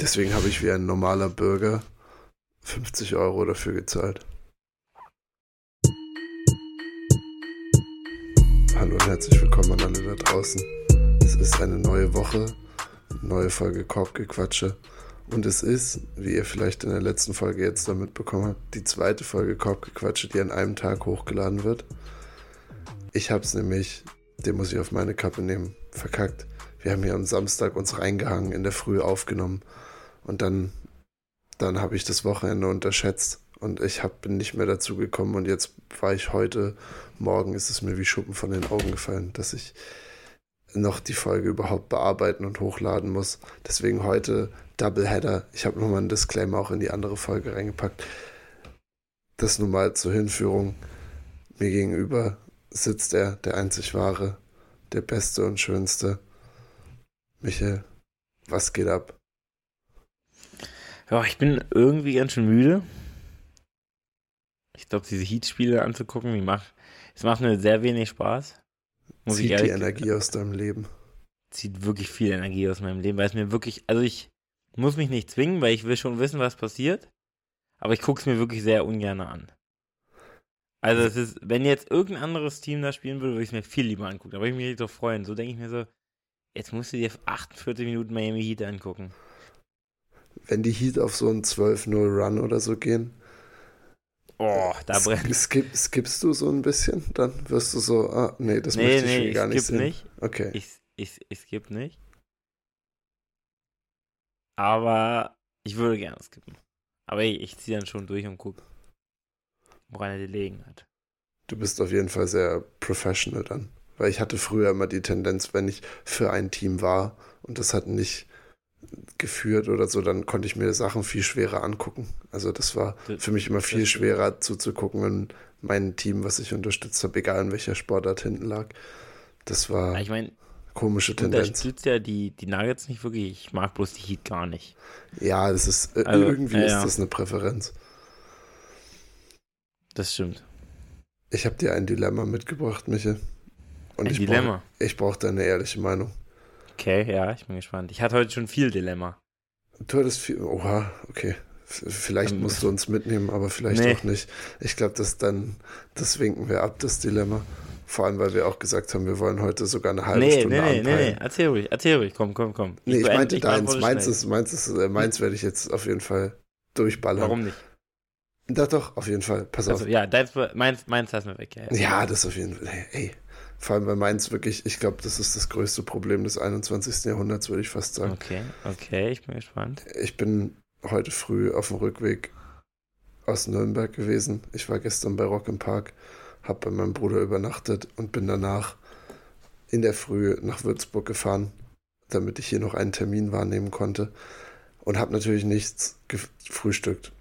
Deswegen habe ich wie ein normaler Bürger 50 Euro dafür gezahlt. Hallo und herzlich willkommen an alle da draußen. Es ist eine neue Woche, neue Folge Korbgequatsche. Und es ist, wie ihr vielleicht in der letzten Folge jetzt da mitbekommen habt, die zweite Folge Korbgequatsche, die an einem Tag hochgeladen wird. Ich habe es nämlich, den muss ich auf meine Kappe nehmen, verkackt. Wir haben hier am Samstag uns reingehangen, in der Früh aufgenommen. Und dann, dann habe ich das Wochenende unterschätzt. Und ich hab, bin nicht mehr dazu gekommen. Und jetzt war ich heute, morgen ist es mir wie Schuppen von den Augen gefallen, dass ich noch die Folge überhaupt bearbeiten und hochladen muss. Deswegen heute Doubleheader. Ich habe nochmal einen Disclaimer auch in die andere Folge reingepackt. Das nun mal zur Hinführung. Mir gegenüber sitzt er, der einzig wahre, der beste und schönste. Michael, was geht ab? Ja, ich bin irgendwie ganz schön müde. Ich glaube, diese Heat-Spiele anzugucken, die macht, es macht mir sehr wenig Spaß. Muss zieht ich ehrlich, die Energie aus deinem Leben. Zieht wirklich viel Energie aus meinem Leben, weil es mir wirklich, also ich muss mich nicht zwingen, weil ich will schon wissen, was passiert. Aber ich gucke es mir wirklich sehr ungern an. Also es ist, wenn jetzt irgendein anderes Team da spielen würde, würde ich es mir viel lieber angucken. Da würde ich mich doch freuen. So denke ich mir so, jetzt musst du dir 48 Minuten Miami Heat angucken. Wenn die Heat auf so einen 12-0 Run oder so gehen, Oh, da brennt. Skip, skippst du so ein bisschen? Dann wirst du so, ah, nee, das nee, möchte ich nee, gar ich nicht sehen. nicht. Okay. Ich, ich, ich skipp nicht. Aber ich würde gerne skippen. Aber ich, ich ziehe dann schon durch und gucke, woran er die legen hat. Du bist auf jeden Fall sehr professional dann. Weil ich hatte früher immer die Tendenz, wenn ich für ein Team war und das hat nicht geführt oder so, dann konnte ich mir Sachen viel schwerer angucken. Also das war für mich immer viel schwerer zuzugucken, wenn mein Team, was ich unterstützt habe, egal in welcher Sportart hinten lag. Das war ich mein, komische Tendenz. Unterstützt ja die, die Nuggets nicht wirklich. Ich mag bloß die Heat gar nicht. Ja, das ist äh, also, irgendwie äh, ist das eine Präferenz. Das stimmt. Ich habe dir ein Dilemma mitgebracht, Michael. Und ein ich Dilemma. Brauch, ich brauche deine ehrliche Meinung. Okay, ja, ich bin gespannt. Ich hatte heute schon viel Dilemma. Du hattest viel. Oha, okay. Vielleicht ähm, musst du uns mitnehmen, aber vielleicht nee. auch nicht. Ich glaube, das dann, das winken wir ab, das Dilemma. Vor allem, weil wir auch gesagt haben, wir wollen heute sogar eine halbe nee, Stunde Nee, nee, nee, nee, erzähl ruhig, erzähl ruhig, komm, komm, komm. Ich nee, ich meinte ich deins, meins ist, meins ist, äh, meins werde ich jetzt auf jeden Fall durchballern. Warum nicht? Doch, doch, auf jeden Fall, pass also, auf. Ja, deins, meins, meins lassen wir weg. Ja, ja. ja, das auf jeden Fall, ey. Vor allem bei Mainz wirklich, ich glaube, das ist das größte Problem des 21. Jahrhunderts, würde ich fast sagen. Okay, okay, ich bin gespannt. Ich bin heute früh auf dem Rückweg aus Nürnberg gewesen. Ich war gestern bei Rock im Park, habe bei meinem Bruder übernachtet und bin danach in der Früh nach Würzburg gefahren, damit ich hier noch einen Termin wahrnehmen konnte und habe natürlich nichts gefrühstückt,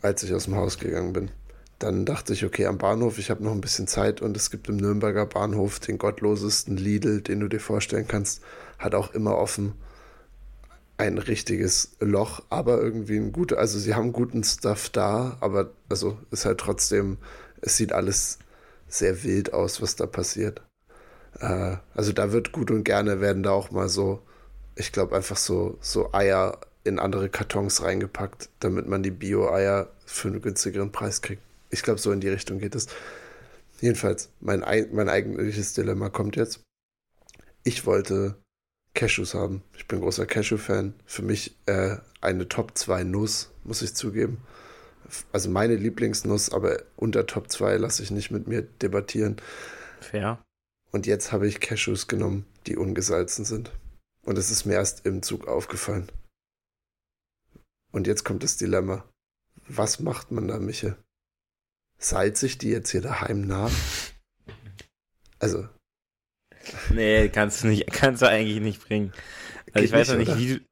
als ich aus dem Haus gegangen bin. Dann dachte ich, okay, am Bahnhof, ich habe noch ein bisschen Zeit und es gibt im Nürnberger Bahnhof den gottlosesten Lidl, den du dir vorstellen kannst, hat auch immer offen ein richtiges Loch, aber irgendwie ein guter, also sie haben guten Stuff da, aber also ist halt trotzdem, es sieht alles sehr wild aus, was da passiert. Äh, also da wird gut und gerne werden da auch mal so, ich glaube einfach so, so Eier in andere Kartons reingepackt, damit man die Bio-Eier für einen günstigeren Preis kriegt. Ich glaube, so in die Richtung geht es. Jedenfalls, mein, mein eigentliches Dilemma kommt jetzt. Ich wollte Cashews haben. Ich bin großer Cashew-Fan. Für mich äh, eine Top 2 Nuss, muss ich zugeben. Also meine Lieblingsnuss, aber unter Top 2 lasse ich nicht mit mir debattieren. Fair. Und jetzt habe ich Cashews genommen, die ungesalzen sind. Und es ist mir erst im Zug aufgefallen. Und jetzt kommt das Dilemma. Was macht man da, Miche? Salze ich die jetzt hier daheim nach? Also. Nee, kannst du nicht, kannst du eigentlich nicht bringen. Also ich weiß noch nicht, wie du.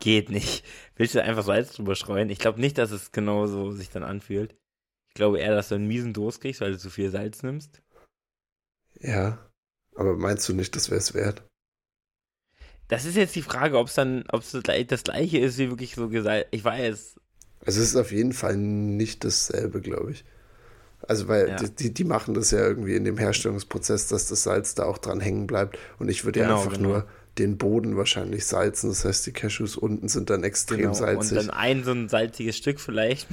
Geht nicht. Willst du einfach Salz drüber streuen? Ich glaube nicht, dass es genau so sich dann anfühlt. Ich glaube eher, dass du einen miesen Durst kriegst, weil du zu viel Salz nimmst. Ja. Aber meinst du nicht, das wäre es wert? Das ist jetzt die Frage, ob es dann, ob es das gleiche ist, wie wirklich so gesagt. Ich weiß. Also es ist auf jeden Fall nicht dasselbe, glaube ich. Also weil ja. die, die machen das ja irgendwie in dem Herstellungsprozess, dass das Salz da auch dran hängen bleibt. Und ich würde genau, ja einfach genau. nur den Boden wahrscheinlich salzen. Das heißt, die Cashews unten sind dann extrem Genau. salzig. Und dann ein so ein salziges Stück vielleicht.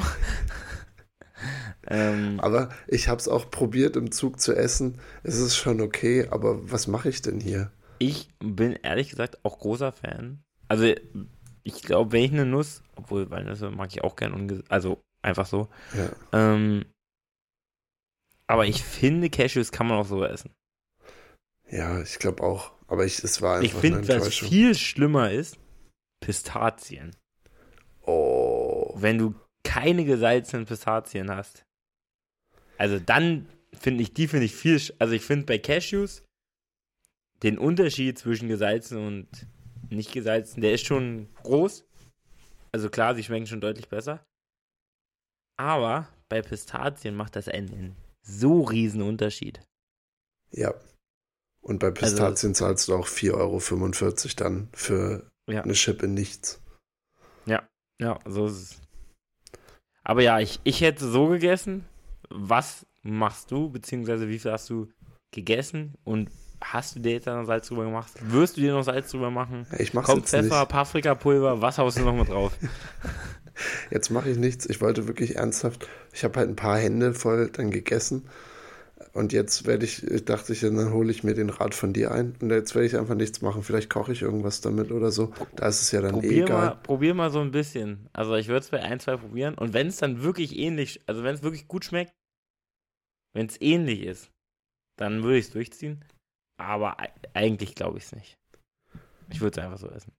ähm, aber ich habe es auch probiert im Zug zu essen. Es ist schon okay, aber was mache ich denn hier? ich bin ehrlich gesagt auch großer Fan. Also ich glaube, wenn ich eine Nuss, obwohl Walnüsse mag ich auch gern, also einfach so. Ja. Ähm, aber ich finde, Cashews kann man auch so essen. Ja, ich glaube auch. Aber ich, es war Ich einfach eine finde, was viel schlimmer ist, Pistazien. Oh. Wenn du keine gesalzenen Pistazien hast. Also dann finde ich, die finde ich viel, also ich finde bei Cashews den Unterschied zwischen gesalzen und nicht gesalzen, der ist schon groß. Also klar, sie schmecken schon deutlich besser. Aber bei Pistazien macht das einen so riesen Unterschied. Ja. Und bei Also Pistazien zahlst du auch 4,45 Euro dann für Ja. eine Schippe nichts. Ja, so ist es. Aber ja, ich, ich hätte so gegessen. Was machst du, beziehungsweise wie viel hast du gegessen und hast du dir jetzt noch Salz drüber gemacht? Wirst du dir noch Salz drüber machen? Ich mach's Kommt jetzt Pfeffer, nicht. Paprikapulver, was haust du noch mit drauf? Jetzt mache ich nichts. Ich wollte wirklich ernsthaft. Ich habe halt ein paar Hände voll dann gegessen. Und jetzt werde ich, dachte ich, dann hole ich mir den Rat von dir ein. Und jetzt werde ich einfach nichts machen. Vielleicht koche ich irgendwas damit oder so. Da ist es ja dann eh Probier egal. mal, probier mal so ein bisschen. Also ich würde es bei ein, zwei probieren. Und wenn es dann wirklich ähnlich, also wenn es wirklich gut schmeckt, wenn es ähnlich ist, dann würde ich es durchziehen. Aber eigentlich glaube ich es nicht. Ich würde es einfach so essen.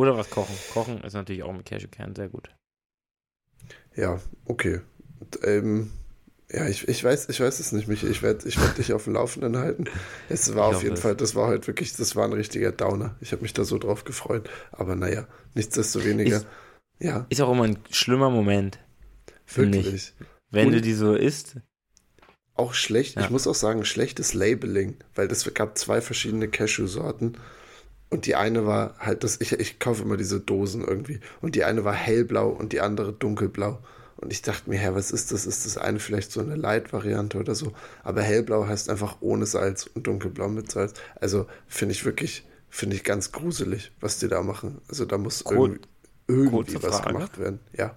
Oder was kochen. Kochen ist natürlich auch mit Cashewkern sehr gut. Ja, okay. Und, ähm, ja, ich, ich weiß, ich weiß es nicht, Michi. Ich werde ich werd dich auf dem Laufenden halten. Es war Ich auf jeden Fall, das war heute wirklich, das war ein richtiger Downer. Ich habe mich da so drauf gefreut. Aber naja, nichtsdestoweniger. Ist- ja, Ist auch immer ein schlimmer Moment, wirklich. wenn Und- du die so isst. Auch schlecht, Ja. ich muss auch sagen, schlechtes Labeling, weil es gab zwei verschiedene Cashew-Sorten. Und die eine war halt das, ich, ich kaufe immer diese Dosen irgendwie. Und die eine war hellblau und die andere dunkelblau. Und ich dachte mir, hä, was ist das? Ist das eine vielleicht so eine Light-Variante oder so? Aber hellblau heißt einfach ohne Salz und dunkelblau mit Salz. Also finde ich wirklich, finde ich ganz gruselig, was die da machen. Also da muss Kur- irgendwie, irgendwie was gemacht werden. Ja.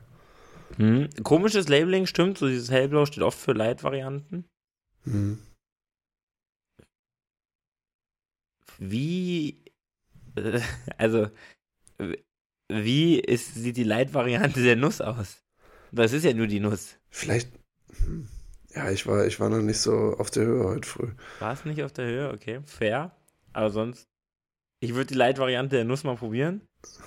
Hm. Komisches Labeling, stimmt. So dieses hellblau steht oft für Light-Varianten. Hm. Wie, also, wie ist, sieht die Light-Variante der Nuss aus? Das ist ja nur die Nuss. Vielleicht, hm. ja, ich war, ich war noch nicht so auf der Höhe heute früh. War es nicht auf der Höhe? Okay, fair. Aber sonst, ich würde die Light-Variante der Nuss mal probieren.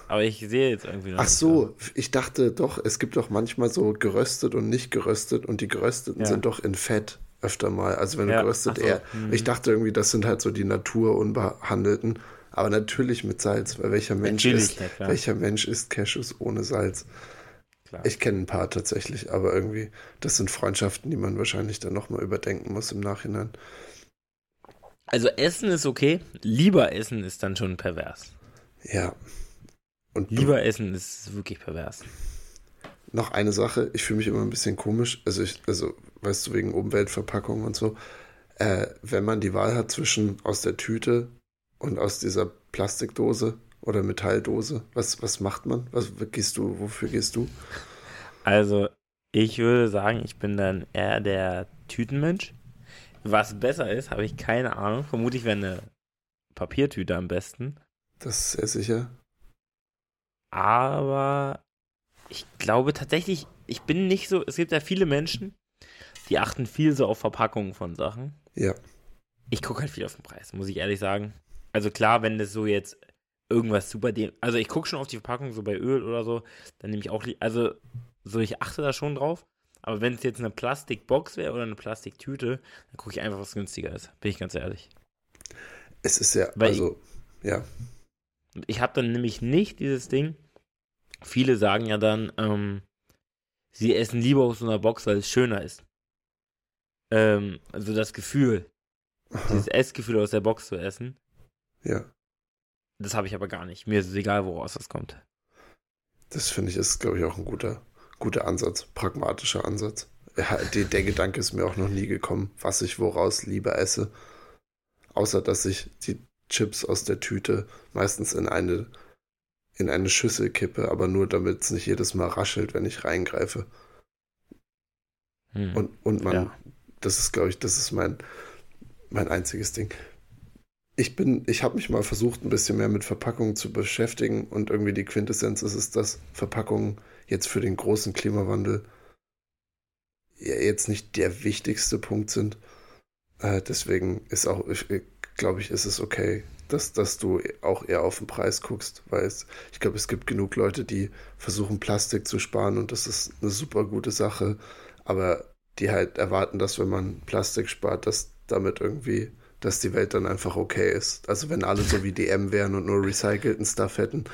Aber ich sehe jetzt irgendwie noch Ach so, ich dachte doch, es gibt doch manchmal so geröstet und nicht geröstet und die gerösteten Ja. sind doch in Fett öfter mal. Also wenn Ja, du geröstet so, eher. hm. Ich dachte irgendwie, das sind halt so die naturunbehandelten. Aber natürlich mit Salz, weil welcher Mensch isst, ja welcher Mensch isst Cashews ohne Salz? Klar. Ich kenne ein paar tatsächlich, aber irgendwie, das sind Freundschaften, die man wahrscheinlich dann nochmal überdenken muss im Nachhinein. Also Essen ist okay, lieber Essen ist dann schon pervers. Ja. Und Lieber Essen ist wirklich pervers. Noch eine Sache, ich fühle mich immer ein bisschen komisch, also ich, also, weißt du, wegen Umweltverpackung und so, äh, wenn man die Wahl hat zwischen aus der Tüte und aus dieser Plastikdose oder Metalldose, was, was macht man? Was gehst du, wofür gehst du? Also, ich würde sagen, ich bin dann eher der Tütenmensch. Was besser ist, habe ich keine Ahnung. Vermutlich wäre eine Papiertüte am besten. Das ist sehr sicher. Aber ich glaube tatsächlich, ich bin nicht so. Es gibt ja viele Menschen, die achten viel so auf Verpackungen von Sachen. Ja, Ich gucke halt viel auf den Preis, muss ich ehrlich sagen. Also klar, wenn das so jetzt irgendwas super dem. Also ich gucke schon auf die Verpackung, so bei Öl oder so, dann nehme ich auch. Also so, ich achte da schon drauf. Aber wenn es jetzt eine Plastikbox wäre oder eine Plastiktüte, dann gucke ich einfach, was günstiger ist. Bin ich ganz ehrlich. es ist ja, Weil- also, ja, Ich habe dann nämlich nicht dieses Ding. Viele sagen ja dann, ähm, sie essen lieber aus so einer Box, weil es schöner ist. Ähm, also das Gefühl, aha, dieses Essgefühl aus der Box zu essen, ja, das habe ich aber gar nicht. Mir ist es egal, woraus das kommt. das finde ich ist, glaube ich, auch ein guter, guter Ansatz, pragmatischer Ansatz. Ja, der, der Gedanke ist mir auch noch nie gekommen, was ich woraus lieber esse. Außer, dass ich die Chips aus der Tüte meistens in eine, in eine Schüssel kippe, aber nur damit es nicht jedes Mal raschelt, wenn ich reingreife. Hm. Und, und man, ja. das ist, glaube ich, das ist mein, mein einziges Ding. Ich bin, ich habe mich mal versucht, ein bisschen mehr mit Verpackungen zu beschäftigen und irgendwie die Quintessenz ist es, dass Verpackungen jetzt für den großen Klimawandel jetzt nicht der wichtigste Punkt sind. Äh, deswegen ist auch, glaube ich, ist es okay, dass, dass du auch eher auf den Preis guckst, weil es, ich glaube, es gibt genug Leute, die versuchen, Plastik zu sparen und das ist eine super gute Sache, aber die halt erwarten, dass wenn man Plastik spart, dass damit irgendwie, dass die Welt dann einfach okay ist. Also wenn alle so wie DM wären und nur recycelten Stuff hätten,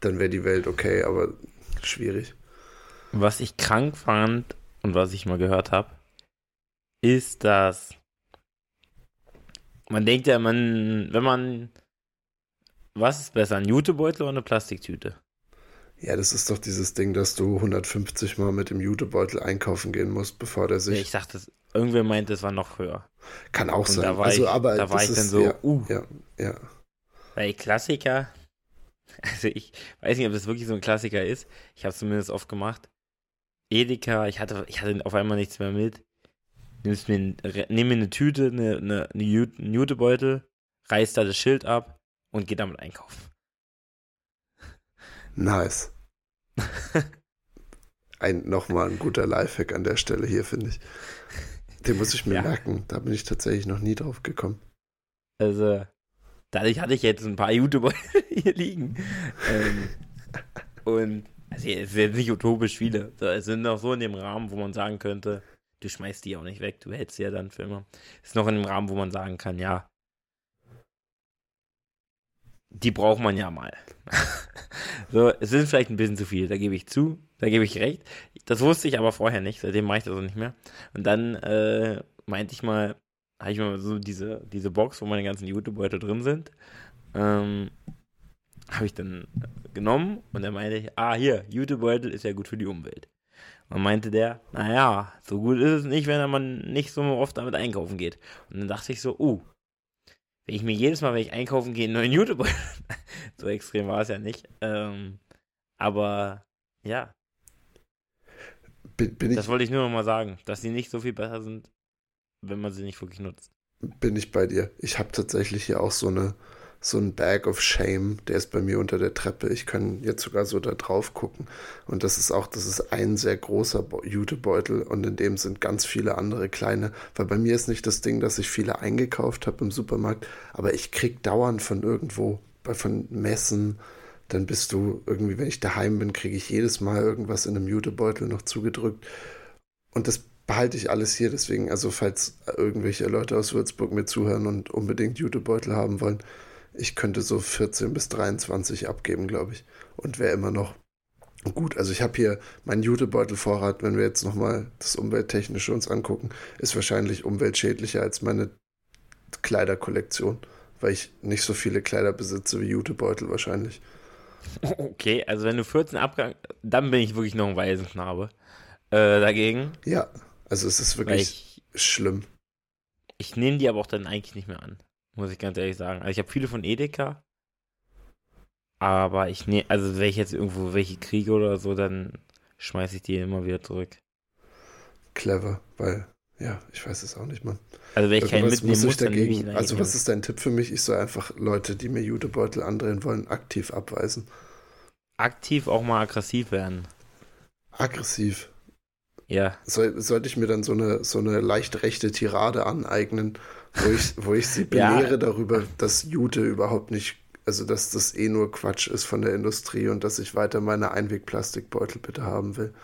dann wäre die Welt okay, aber schwierig. Was ich krank fand und was ich mal gehört habe, ist, dass man denkt ja, man, wenn man, was ist besser, ein Jutebeutel oder eine Plastiktüte? Ja, das ist doch dieses Ding, dass du 150 Mal mit dem Jutebeutel einkaufen gehen musst, bevor der sich. Ja, ich dachte, irgendwer meint, es war noch höher. Kann auch Und sein. Da war also, ich, aber da war ich ist, dann so, ja, uh. Ja, ja. Weil Klassiker, also ich weiß nicht, ob das wirklich so ein Klassiker ist. Ich habe es zumindest oft gemacht. Edeka, ich hatte, ich hatte auf einmal nichts mehr mit. Nimmst mir, nimm mir eine Tüte, eine, eine, eine Jutebeutel, reißt da das Schild ab und geh damit einkaufen. Nice. ein, nochmal ein guter Lifehack an der Stelle hier, finde ich. Den muss ich mir ja. merken. Da bin ich tatsächlich noch nie drauf gekommen. Also, dadurch hatte ich jetzt ein paar YouTuber hier liegen. Ähm, und also es sind nicht utopisch viele. Es sind noch so in dem Rahmen, wo man sagen könnte, du schmeißt die auch nicht weg, du hältst sie ja dann für immer. Es ist noch in dem Rahmen, wo man sagen kann, ja, die braucht man ja mal. so, es sind vielleicht ein bisschen zu viel, da gebe ich zu, da gebe ich recht. Das wusste ich aber vorher nicht, seitdem mache ich das auch nicht mehr. Und dann äh, meinte ich mal, habe ich mal so diese, diese Box, wo meine ganzen Jutebeutel drin sind, ähm, habe ich dann genommen und dann meinte ich, ah, hier, Jutebeutel ist ja gut für die Umwelt. Und meinte der, naja, so gut ist es nicht, wenn man nicht so oft damit einkaufen geht. Und dann dachte ich so, uh, wenn ich mir jedes Mal, wenn ich einkaufen gehe, einen neuen YouTube. so extrem war es ja nicht. Ähm, aber ja. Bin, bin das ich, wollte ich nur noch mal sagen, dass sie nicht so viel besser sind, wenn man sie nicht wirklich nutzt. Bin ich bei dir. Ich habe tatsächlich hier auch so eine so ein Bag of Shame, der ist bei mir unter der Treppe. Ich kann jetzt sogar so da drauf gucken. Und das ist auch, das ist ein sehr großer Jutebeutel und in dem sind ganz viele andere kleine. Weil bei mir ist nicht das Ding, dass ich viele eingekauft habe im Supermarkt, aber ich krieg dauernd von irgendwo, von Messen, dann bist du irgendwie, wenn ich daheim bin, kriege ich jedes Mal irgendwas in einem Jutebeutel noch zugedrückt. Und das behalte ich alles hier. Deswegen, also falls irgendwelche Leute aus Würzburg mir zuhören und unbedingt Jutebeutel haben wollen, ich könnte so 14 bis 23 abgeben, glaube ich. Und wäre immer noch gut. Also ich habe hier meinen Jutebeutelvorrat, wenn wir jetzt nochmal das Umwelttechnische uns angucken, ist wahrscheinlich umweltschädlicher als meine Kleiderkollektion, weil ich nicht so viele Kleider besitze wie Jutebeutel wahrscheinlich. Okay, also wenn du 14 abgang, dann bin ich wirklich noch ein Waisenknabe. Äh, dagegen. Ja, also es ist wirklich ich, schlimm. Ich nehme die aber auch dann eigentlich nicht mehr an. Muss ich ganz ehrlich sagen. Also ich habe viele von Edeka. Aber ich nehme, also wenn ich jetzt irgendwo welche kriege oder so, dann schmeiße ich die immer wieder zurück. Clever, weil, ja, ich weiß es auch nicht, Mann. Also wenn ich keinen mitnehmen muss, dagegen, dann Also was ist dein Tipp für mich? Ich soll einfach Leute, die mir Jutebeutel andrehen wollen, aktiv abweisen. Aktiv auch mal aggressiv werden. Aggressiv? Ja. Soll, sollte ich mir dann so eine, so eine leicht rechte Tirade aneignen, wo ich, wo ich sie belehre ja. darüber, dass Jute überhaupt nicht, also dass das eh nur Quatsch ist von der Industrie und dass ich weiter meine Einwegplastikbeutel bitte haben will.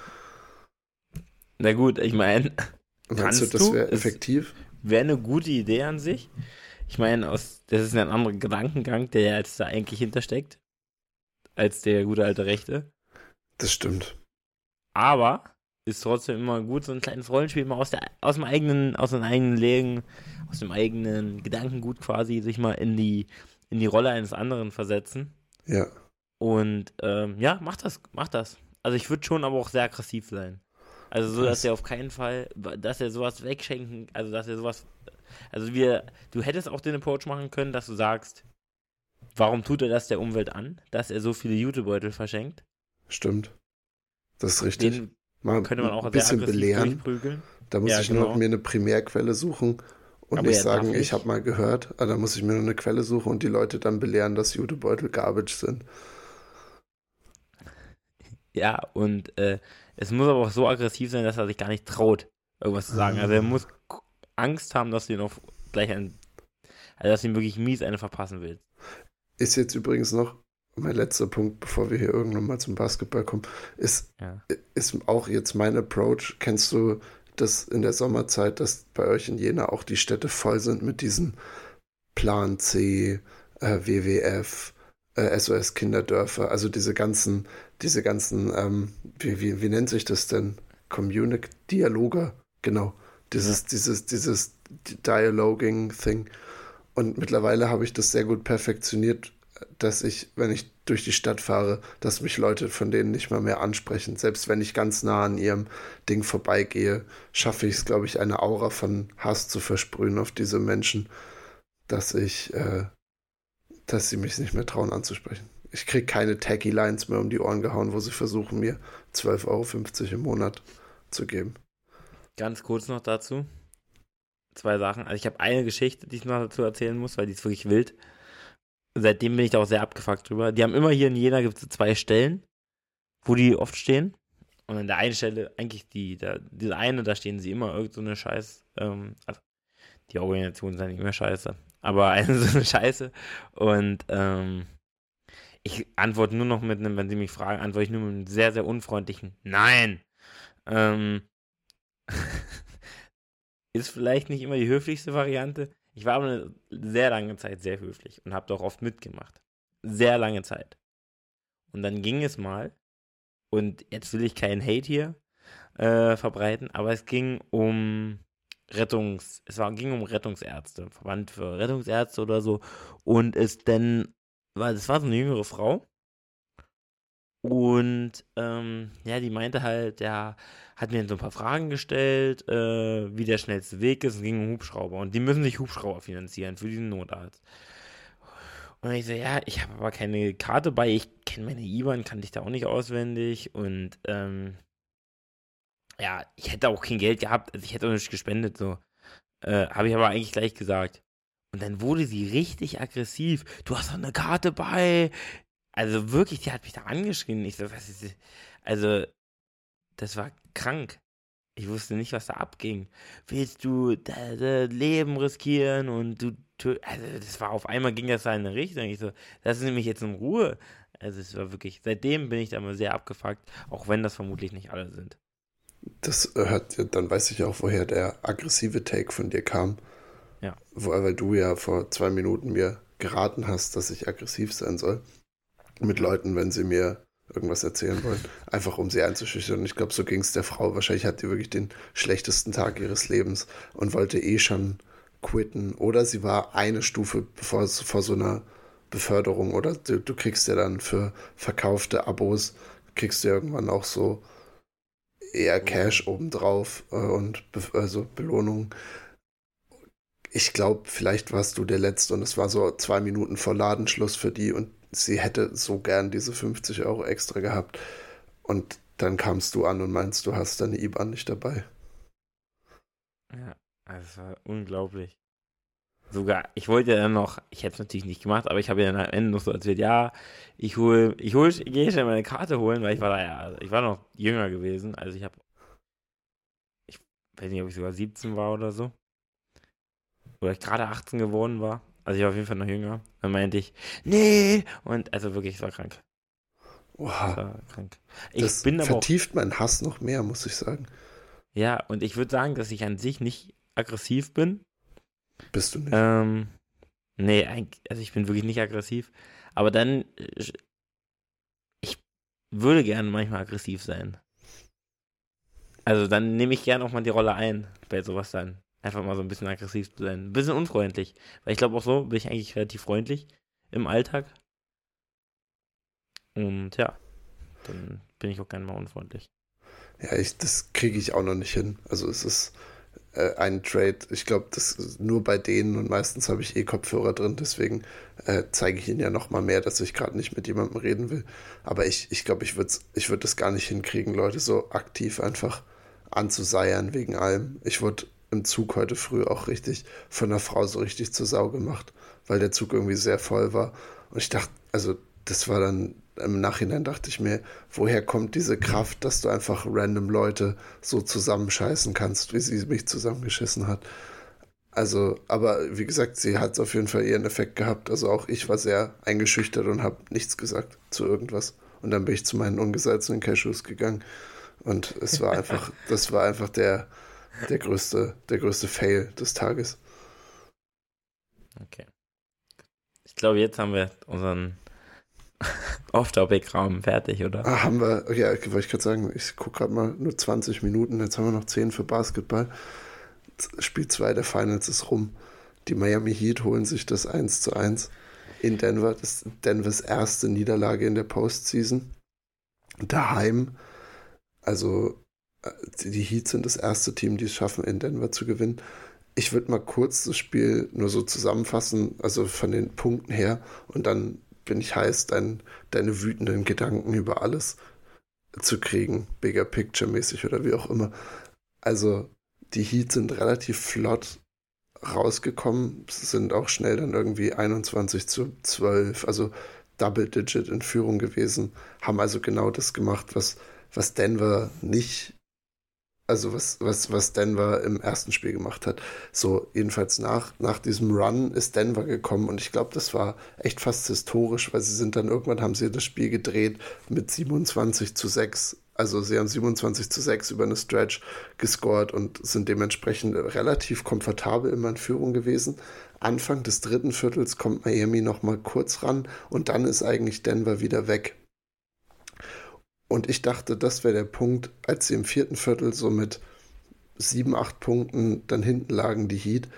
Na gut, ich meine. Meinst du, das wäre effektiv? Wäre eine gute Idee an sich. Ich meine, das ist ein anderer Gedankengang, der jetzt da eigentlich hintersteckt, als der gute alte Rechte. Das stimmt. Aber ist trotzdem immer gut, so ein kleines Rollenspiel mal aus, der, aus dem eigenen, aus den eigenen Legen, aus dem eigenen Gedankengut quasi, sich mal in die, in die Rolle eines anderen versetzen. Ja. Und ähm, ja, mach das, mach das. Also ich würde schon aber auch sehr aggressiv sein. Also so, dass er auf keinen Fall, dass er sowas wegschenken, also dass er sowas, also wir, du hättest auch den Approach machen können, dass du sagst, Warum tut er das der Umwelt an, dass er so viele Jutebeutel verschenkt? Stimmt. Das ist richtig. Den Mal könnte man auch ein bisschen belehren. Da muss Ja, ich nur genau. noch mir eine Primärquelle suchen und Aber nicht sagen, ich ich? habe mal gehört. Ah, Da muss ich mir nur eine Quelle suchen und die Leute dann belehren, dass Jutebeutel Garbage sind. Ja, und äh, es muss aber auch so aggressiv sein, dass er sich gar nicht traut, irgendwas zu sagen. Also er muss Angst haben, dass du ihn auf gleich ein, also dass du ihm wirklich mies eine verpassen willst. Ist jetzt übrigens noch mein letzter Punkt, bevor wir hier irgendwann mal zum Basketball kommen, ist, Ja. ist auch jetzt mein Approach. Kennst du das in der Sommerzeit, dass bei euch in Jena auch die Städte voll sind mit diesen Plan C, äh, WWF, äh, SOS Kinderdörfer, also diese ganzen, diese ganzen, ähm, wie, wie, wie nennt sich das denn? Communic Dialoge, genau. Dieses, dieses, dieses Dialoging-Thing. Und mittlerweile habe ich das sehr gut perfektioniert, dass ich, wenn ich durch die Stadt fahre, dass mich Leute von denen nicht mal mehr ansprechen. Selbst wenn ich ganz nah an ihrem Ding vorbeigehe, schaffe ich es, glaube ich, eine Aura von Hass zu versprühen auf diese Menschen, dass ich, äh, dass sie mich nicht mehr trauen anzusprechen. Ich kriege keine tacky Lines mehr um die Ohren gehauen, wo sie versuchen, mir 12,50 Euro im Monat zu geben. Ganz kurz noch dazu. Zwei Sachen. Also ich habe eine Geschichte, die ich noch dazu erzählen muss, weil die ist wirklich wild. Seitdem bin ich da auch sehr abgefuckt drüber. Die haben immer hier in Jena gibt es zwei Stellen, wo die oft stehen. Und an der einen Stelle, eigentlich die, da, diese eine, da stehen sie immer irgend so eine Scheiß, ähm, also die Organisationen sind nicht immer scheiße, aber eine so eine Scheiße. Und ähm, ich antworte nur noch mit einem, wenn sie mich fragen, antworte ich nur mit einem sehr, sehr unfreundlichen Nein. Ähm, ist vielleicht nicht immer die höflichste Variante. Ich war aber eine sehr lange Zeit sehr höflich und habe doch oft mitgemacht. Sehr lange Zeit. Und dann ging es mal, und jetzt will ich keinen Hate hier äh, verbreiten, aber es ging um Rettungs, es war, ging um Rettungsärzte, Verband für Rettungsärzte oder so. Und es dann, war, das war so eine jüngere Frau. Und ähm, ja, die meinte halt, ja, hat mir so ein paar Fragen gestellt, äh, wie der schnellste Weg ist. Es ging um Hubschrauber. Und die müssen sich Hubschrauber finanzieren für diesen Notarzt. Und ich so, ja, ich habe aber keine Karte bei. Ich kenne meine IBAN, kannte ich da auch nicht auswendig. Und ähm, ja, ich hätte auch kein Geld gehabt. Also ich hätte auch nicht gespendet. So. Äh, habe ich aber eigentlich gleich gesagt. Und dann wurde sie richtig aggressiv. Du hast doch eine Karte bei. Also wirklich, die hat mich da angeschrien. Ich so, was ist das? Also, das war krank. Ich wusste nicht, was da abging. Willst du dein Leben riskieren und du. Also, das war auf einmal ging das da in eine Richtung. Ich so, lass mich jetzt in Ruhe. Also, es war wirklich, seitdem bin ich da mal sehr abgefuckt, auch wenn das vermutlich nicht alle sind. Das hat, dann weiß ich auch, woher der aggressive Take von dir kam. Ja. Weil du ja vor zwei Minuten mir geraten hast, dass ich aggressiv sein soll. Mit Leuten, wenn sie mir irgendwas erzählen wollen. Einfach um sie einzuschüchtern. Und ich glaube, so ging es der Frau. Wahrscheinlich hat die wirklich den schlechtesten Tag ihres Lebens und wollte eh schon quitten. Oder sie war eine Stufe bevor, vor so einer Beförderung. Oder du, du kriegst ja dann für verkaufte Abos, kriegst du irgendwann auch so eher Cash obendrauf äh, und be also Belohnung. Ich glaube, vielleicht warst du der Letzte und es war so zwei Minuten vor Ladenschluss für die und sie hätte so gern diese 50 Euro extra gehabt. Und dann kamst du an und meinst, du hast deine IBAN nicht dabei. Ja, also unglaublich. Sogar, ich wollte ja dann noch, ich hätte es natürlich nicht gemacht, aber ich habe ja dann am Ende noch so erzählt, ja, ich hole, ich hole, gehe schnell meine Karte holen, weil ich war da ja, ich war noch jünger gewesen, also ich habe, ich weiß nicht, ob ich sogar 17 war oder so. Oder ich gerade 18 geworden war. Also ich war auf jeden Fall noch jünger. Dann meinte ich, nee, und also wirklich, es war krank. Oha, war krank. Ich das bin aber auch vertieft meinen Hass noch mehr, muss ich sagen. Ja, und ich würde sagen, dass ich an sich nicht aggressiv bin. Bist du nicht? Ähm, nee, also ich bin wirklich nicht aggressiv. Aber dann, äh, ich würde gerne manchmal aggressiv sein. Also dann nehme ich gerne auch mal die Rolle ein, bei sowas dann. Einfach mal so ein bisschen aggressiv zu sein. Ein bisschen unfreundlich. Weil ich glaube auch so bin ich eigentlich relativ freundlich im Alltag. Und ja, dann bin ich auch gerne mal unfreundlich. Ja, ich, das kriege ich auch noch nicht hin. Also es ist, äh, einen Trade. Ich glaube, das nur bei denen und meistens habe ich eh Kopfhörer drin, deswegen äh, zeige ich ihnen ja nochmal mehr, dass ich gerade nicht mit jemandem reden will. Aber ich glaube, ich, glaub, ich würde ich würd das gar nicht hinkriegen, Leute so aktiv einfach anzuseiern wegen allem. Ich wurde im Zug heute früh auch richtig von einer Frau so richtig zur Sau gemacht, weil der Zug irgendwie sehr voll war. Und ich dachte, also das war dann im Nachhinein dachte ich mir, woher kommt diese Kraft, dass du einfach random Leute so zusammenscheißen kannst, wie sie mich zusammengeschissen hat. Also, aber wie gesagt, sie hat auf jeden Fall ihren Effekt gehabt. Also auch ich war sehr eingeschüchtert und habe nichts gesagt zu irgendwas. Und dann bin ich zu meinen ungesalzenen Cashews gegangen. Und es war einfach, das war einfach der, der größte, der größte Fail des Tages. Okay. Ich glaube, jetzt haben wir unseren Off-Topic-Raum fertig, oder? Ah, haben wir, ja, wollte ich gerade sagen, ich gucke gerade mal nur 20 Minuten, jetzt haben wir noch 10 für Basketball. Spiel 2 der Finals ist rum. Die Miami Heat holen sich das 1 zu 1 in Denver. Das ist Denvers erste Niederlage in der Postseason. Daheim, also die Heat sind das erste Team, die es schaffen, in Denver zu gewinnen. Ich würde mal kurz das Spiel nur so zusammenfassen, also von den Punkten her, und dann bin ich heiß, dein, deine wütenden Gedanken über alles zu kriegen, bigger picture mäßig oder wie auch immer. Also die Heat sind relativ flott rausgekommen, sind auch schnell dann irgendwie 21 zu 12, also Double Digit in Führung gewesen, haben also genau das gemacht, was, was Denver nicht also was, was, was Denver im ersten Spiel gemacht hat. So, jedenfalls nach, nach diesem Run ist Denver gekommen und ich glaube, das war echt fast historisch, weil sie sind dann irgendwann haben sie das Spiel gedreht mit 27 zu 6. Also sie haben 27 zu 6 über eine Stretch gescored und sind dementsprechend relativ komfortabel immer in Führung gewesen. Anfang des dritten Viertels kommt Miami nochmal kurz ran und dann ist eigentlich Denver wieder weg. Und ich dachte, das wäre der Punkt, als sie im vierten Viertel so mit sieben, acht Punkten dann hinten lagen, die Heat,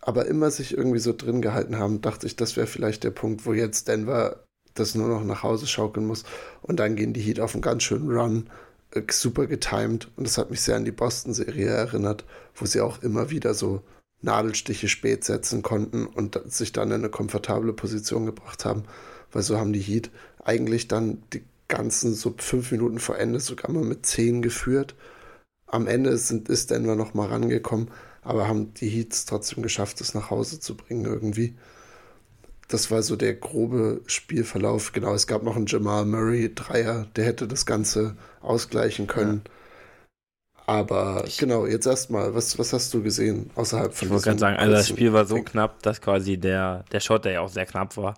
aber immer sich irgendwie so drin gehalten haben, dachte ich, das wäre vielleicht der Punkt, wo jetzt Denver das nur noch nach Hause schaukeln muss. Und dann gehen die Heat auf einen ganz schönen Run, äh, super getimed. Und das hat mich sehr an die Boston-Serie erinnert, wo sie auch immer wieder so Nadelstiche spät setzen konnten und sich dann in eine komfortable Position gebracht haben. Weil so haben die Heat eigentlich dann die Ganzen so fünf Minuten vor Ende sogar mal mit zehn geführt. Am Ende sind, ist Denver noch mal rangekommen, aber haben die Heats trotzdem geschafft, es nach Hause zu bringen irgendwie. Das war so der grobe Spielverlauf. Genau, es gab noch einen Jamal Murray Dreier, der hätte das Ganze ausgleichen können. Ja. Aber ich, genau, jetzt erstmal, was, was hast du gesehen außerhalb von Ich wollte gerade sagen, also das Spiel war so Ding. knapp, dass quasi der, der Shot, der ja auch sehr knapp war,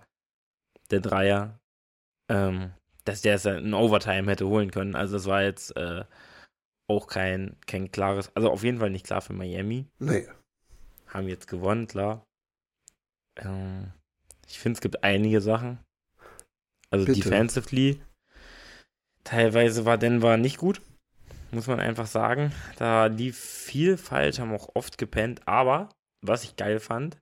der Dreier, ähm, dass der es in Overtime hätte holen können. Also es war jetzt äh, auch kein, kein klares, also auf jeden Fall nicht klar für Miami. Nee. Haben jetzt gewonnen, klar. Ähm, ich finde, es gibt einige Sachen. Also Bitte. defensively. Teilweise war Denver nicht gut, muss man einfach sagen. Da lief viel falsch, haben auch oft gepennt. Aber was ich geil fand,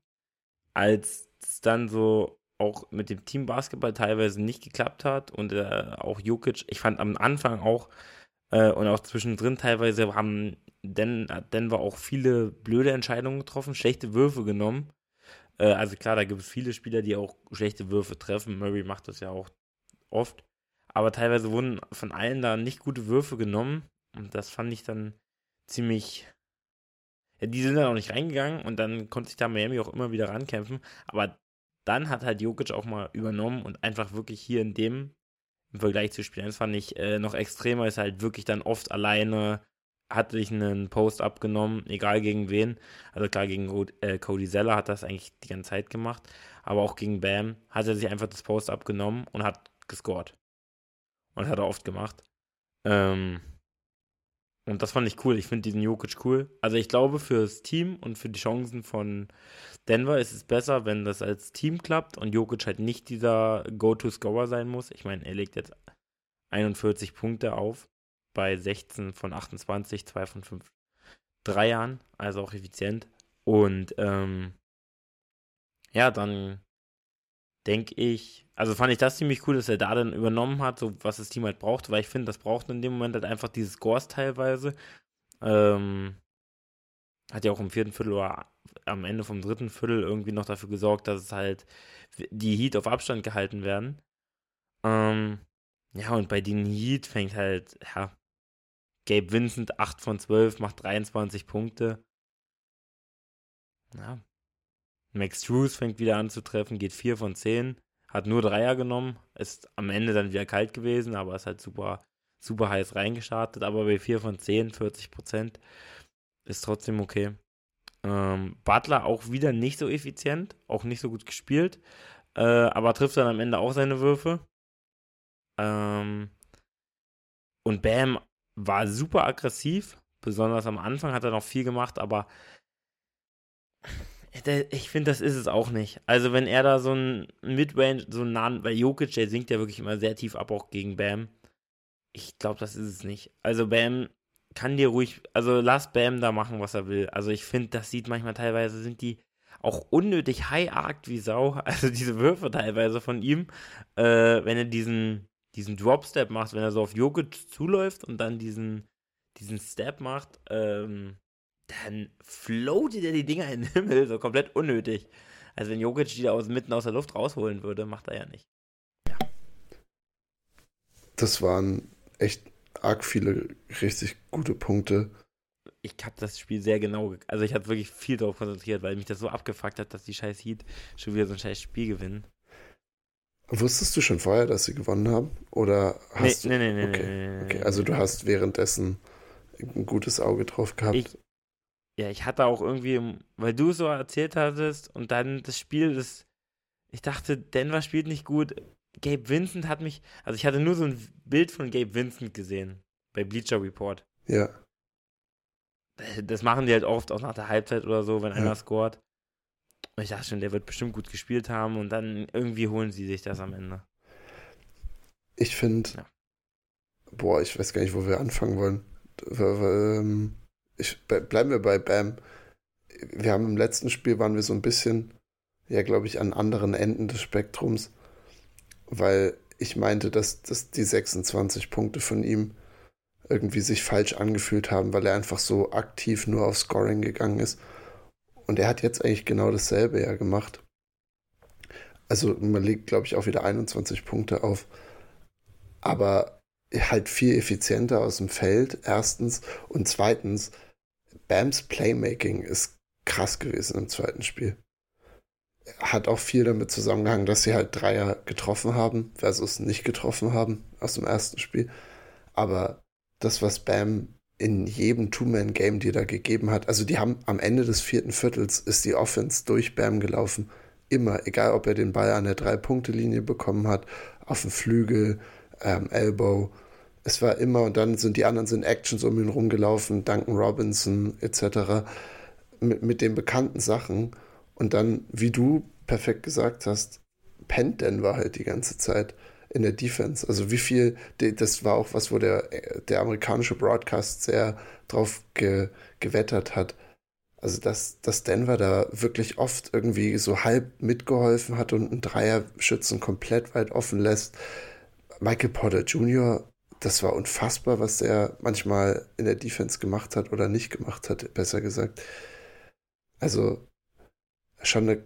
als es dann so auch mit dem Team Basketball teilweise nicht geklappt hat und äh, auch Jokic, ich fand am Anfang auch äh, und auch zwischendrin teilweise haben Den Denver auch viele blöde Entscheidungen getroffen, schlechte Würfe genommen. Äh, also klar, da gibt es viele Spieler, die auch schlechte Würfe treffen. Murray macht das ja auch oft. Aber teilweise wurden von allen da nicht gute Würfe genommen. Und das fand ich dann ziemlich. Ja, die sind dann auch nicht reingegangen und dann konnte sich da Miami auch immer wieder rankämpfen. Aber dann hat halt Jokic auch mal übernommen und einfach wirklich hier in dem, im Vergleich zu Spielen, das fand ich äh, noch extremer, ist halt wirklich dann oft alleine, hat sich einen Post abgenommen, egal gegen wen. Also klar, gegen äh, Cody Zeller hat das eigentlich die ganze Zeit gemacht, aber auch gegen Bam hat er sich einfach das Post abgenommen und hat gescored. Und hat er oft gemacht. Ähm, und das fand ich cool. Ich finde diesen Jokic cool. Also ich glaube, fürs Team und für die Chancen von Denver ist es besser, wenn das als Team klappt und Jokic halt nicht dieser Go-To-Scorer sein muss. Ich meine, er legt jetzt 41 Punkte auf bei 16 von 28, 2 von 5 Dreiern, also auch effizient. Und ähm, ja, dann denke ich, also fand ich das ziemlich cool, dass er da dann übernommen hat, so was das Team halt braucht, weil ich finde, das braucht in dem Moment halt einfach diese Scores teilweise. Ähm, hat ja auch im vierten Viertel oder am Ende vom dritten Viertel irgendwie noch dafür gesorgt, dass es halt die Heat auf Abstand gehalten werden. Ähm, ja, und bei den Heat fängt halt, ja, Gabe Vincent 8 von 12, macht 23 Punkte. Ja. Max Drews fängt wieder an zu treffen, geht 4 von 10, hat nur Dreier genommen, ist am Ende dann wieder kalt gewesen, aber ist halt super, super heiß reingestartet. Aber bei 4 von 10, 40 Prozent, ist trotzdem okay. Ähm, Butler auch wieder nicht so effizient, auch nicht so gut gespielt, äh, aber trifft dann am Ende auch seine Würfe. Ähm, und Bam war super aggressiv, besonders am Anfang hat er noch viel gemacht, aber ich finde, das ist es auch nicht. Also, wenn er da so ein Midrange, so ein nahen, weil Jokic, der sinkt ja wirklich immer sehr tief ab, auch gegen Bam. Ich glaube, das ist es nicht. Also, Bam kann dir ruhig, also lass Bam da machen, was er will. Also, ich finde, das sieht manchmal teilweise, sind die auch unnötig high-arced wie Sau. Also, diese Würfe teilweise von ihm, äh, wenn er diesen, diesen Drop-Step macht, wenn er so auf Jokic zuläuft und dann diesen, diesen Step macht, ähm, dann floatet er die Dinger in den Himmel, so komplett unnötig. Also wenn Jokic die da aus, mitten aus der Luft rausholen würde, macht er ja nicht. Ja. Das waren echt arg viele richtig gute Punkte. Ich habe das Spiel sehr genau, also ich habe wirklich viel darauf konzentriert, weil mich das so abgefuckt hat, dass die scheiß Heat schon wieder so ein scheiß Spiel gewinnen. Wusstest du schon vorher, dass sie gewonnen haben? Oder hast nee, du. Nee, nee, okay. nee, nee, okay, also du hast währenddessen ein gutes Auge drauf gehabt. Ich, ja, ich hatte auch irgendwie, weil du so erzählt hattest und dann das Spiel, das, ich dachte, Denver spielt nicht gut. Gabe Vincent hat mich, also ich hatte nur so ein Bild von Gabe Vincent gesehen bei Bleacher Report. Ja. Das machen die halt oft auch nach der Halbzeit oder so, wenn ja. einer scoret. Und ich dachte schon, der wird bestimmt gut gespielt haben und dann irgendwie holen sie sich das am Ende. Ich finde, ja. boah, ich weiß gar nicht, wo wir anfangen wollen. Ich, bleiben wir bei Bam. Wir haben im letzten Spiel waren wir so ein bisschen, ja, glaube ich, an anderen Enden des Spektrums, weil ich meinte, dass, dass die 26 Punkte von ihm irgendwie sich falsch angefühlt haben, weil er einfach so aktiv nur auf Scoring gegangen ist. Und er hat jetzt eigentlich genau dasselbe ja gemacht. Also man legt, glaube ich, auch wieder 21 Punkte auf. Aber halt viel effizienter aus dem Feld, erstens. Und zweitens, Bams Playmaking ist krass gewesen im zweiten Spiel. Hat auch viel damit zusammengehangen, dass sie halt Dreier getroffen haben versus nicht getroffen haben aus dem ersten Spiel. Aber das, was Bam in jedem Two-Man-Game, die da gegeben hat, also die haben am Ende des vierten Viertels ist die Offense durch Bam gelaufen. Immer, egal ob er den Ball an der Drei-Punkte-Linie bekommen hat, auf dem Flügel, ähm, Elbow, es war immer, und dann sind die anderen sind Actions um ihn rumgelaufen, Duncan Robinson etc. Mit, mit den bekannten Sachen. Und dann, wie du perfekt gesagt hast, pennt Denver halt die ganze Zeit in der Defense. Also wie viel, das war auch was, wo der, der amerikanische Broadcast sehr drauf ge, gewettert hat. Also dass, dass Denver da wirklich oft irgendwie so halb mitgeholfen hat und einen Dreierschützen komplett weit offen lässt. Michael Porter Jr das war unfassbar, was er manchmal in der Defense gemacht hat oder nicht gemacht hat, besser gesagt. Also schon eine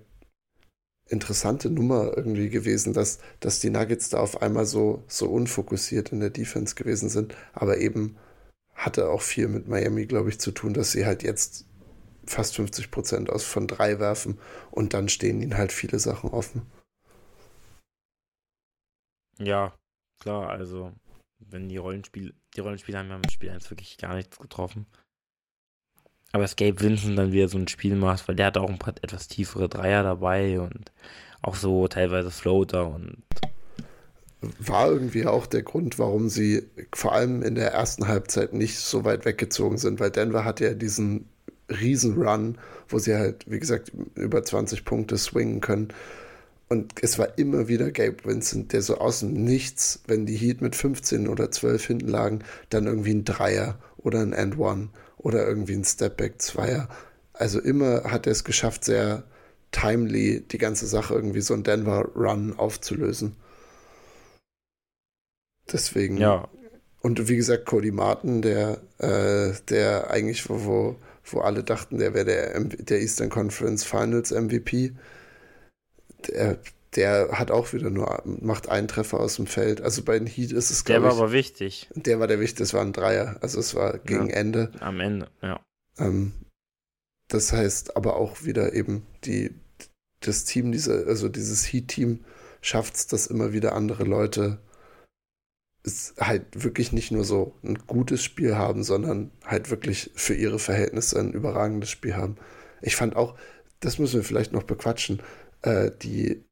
interessante Nummer irgendwie gewesen, dass, dass die Nuggets da auf einmal so, so unfokussiert in der Defense gewesen sind. Aber eben hatte auch viel mit Miami, glaube ich, zu tun, dass sie halt jetzt fast 50 Prozent aus von drei werfen und dann stehen ihnen halt viele Sachen offen. Ja, klar, also wenn die Rollenspiele, die Rollenspiele haben ja im Spiel 1 wirklich gar nichts getroffen. Aber Escape Vincent dann wieder so ein Spiel macht, weil der hat auch ein paar etwas tiefere Dreier dabei und auch so teilweise Floater und war irgendwie auch der Grund, warum sie vor allem in der ersten Halbzeit nicht so weit weggezogen sind, weil Denver hat ja diesen riesen Run, wo sie halt, wie gesagt, über 20 Punkte swingen können und es war immer wieder Gabe Vincent, der so aus dem Nichts, wenn die Heat mit 15 oder 12 hinten lagen, dann irgendwie ein Dreier oder ein End One oder irgendwie ein Stepback Zweier. Also immer hat er es geschafft, sehr timely die ganze Sache irgendwie so ein Denver Run aufzulösen. Deswegen. Ja. Und wie gesagt, Cody Martin, der, äh, der eigentlich, wo, wo, wo alle dachten, der wäre der, der Eastern Conference Finals MVP. Der, der hat auch wieder nur, macht einen Treffer aus dem Feld. Also bei den Heat ist es, glaube ich. Der war aber wichtig. Der war der wichtig, das war ein Dreier. Also es war gegen ja, Ende. Am Ende, ja. Ähm, das heißt aber auch wieder eben die, das Team, diese, also dieses Heat-Team schafft es, dass immer wieder andere Leute es halt wirklich nicht nur so ein gutes Spiel haben, sondern halt wirklich für ihre Verhältnisse ein überragendes Spiel haben. Ich fand auch, das müssen wir vielleicht noch bequatschen, äh, die,